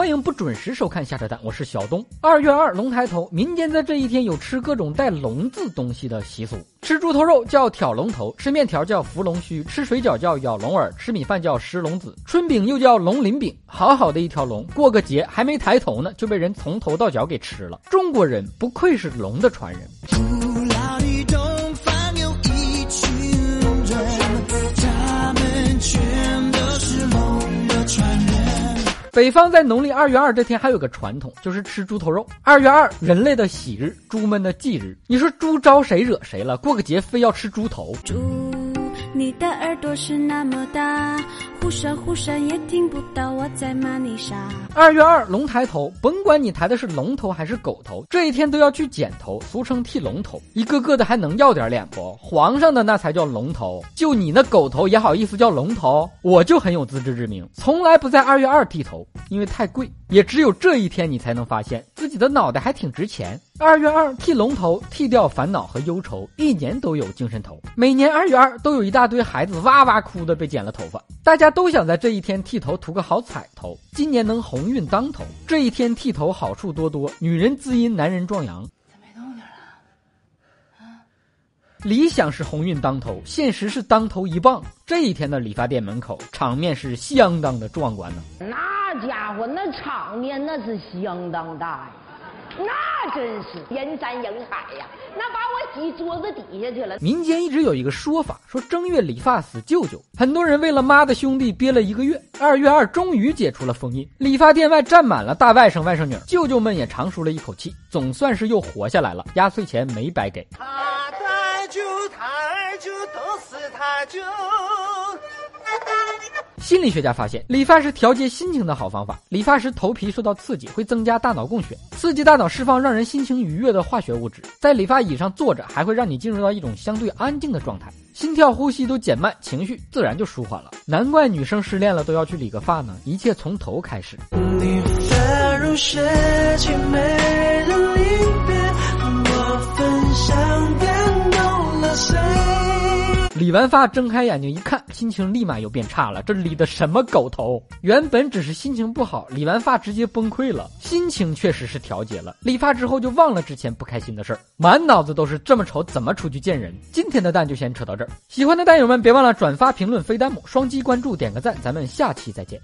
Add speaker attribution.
Speaker 1: 欢迎不准时收看下车蛋，我是小东。二月二龙抬头，民间在这一天有吃各种带“龙”字东西的习俗。吃猪头肉叫挑龙头，吃面条叫扶龙须，吃水饺叫咬龙耳，吃米饭叫食龙子，春饼又叫龙鳞饼。好好的一条龙，过个节还没抬头呢，就被人从头到脚给吃了。中国人不愧是龙的传人。北方在农历二月二这天还有个传统，就是吃猪头肉。二月二，人类的喜日，猪们的忌日。你说猪招谁惹谁了？过个节非要吃猪头。你的耳朵是那么大。忽闪忽闪也听不到我在骂你傻。二月二龙抬头，甭管你抬的是龙头还是狗头，这一天都要去剪头，俗称剃龙头。一个个的还能要点脸不？皇上的那才叫龙头，就你那狗头也好意思叫龙头？我就很有自知之明，从来不在二月二剃头，因为太贵。也只有这一天，你才能发现己的脑袋还挺值钱。二月二剃龙头，剃掉烦恼和忧愁，一年都有精神头。每年二月二都有一大堆孩子哇哇哭的被剪了头发，大家都想在这一天剃头图个好彩头，今年能鸿运当头。这一天剃头好处多多，女人滋阴，男人壮阳。咋没动静了？啊？理想是鸿运当头，现实是当头一棒。这一天的理发店门口，场面是相当的壮观呢。
Speaker 2: 那家伙，那场面那是相当大呀。那真是人山人海呀！那把我挤桌子底下去了。
Speaker 1: 民间一直有一个说法，说正月理发死舅舅。很多人为了妈的兄弟憋了一个月，二月二终于解除了封印，理发店外站满了大外甥外甥女，舅舅们也长舒了一口气，总算是又活下来了。压岁钱没白给。他太久太久都是太久。心理学家发现，理发是调节心情的好方法。理发时头皮受到刺激，会增加大脑供血，刺激大脑释放让人心情愉悦的化学物质。在理发椅上坐着，还会让你进入到一种相对安静的状态，心跳、呼吸都减慢，情绪自然就舒缓了。难怪女生失恋了都要去理个发呢，一切从头开始。你理完发，睁开眼睛一看，心情立马又变差了。这理的什么狗头？原本只是心情不好，理完发直接崩溃了。心情确实是调节了，理发之后就忘了之前不开心的事儿，满脑子都是这么丑怎么出去见人。今天的蛋就先扯到这儿，喜欢的蛋友们别忘了转发、评论、飞弹幕、双击关注、点个赞，咱们下期再见。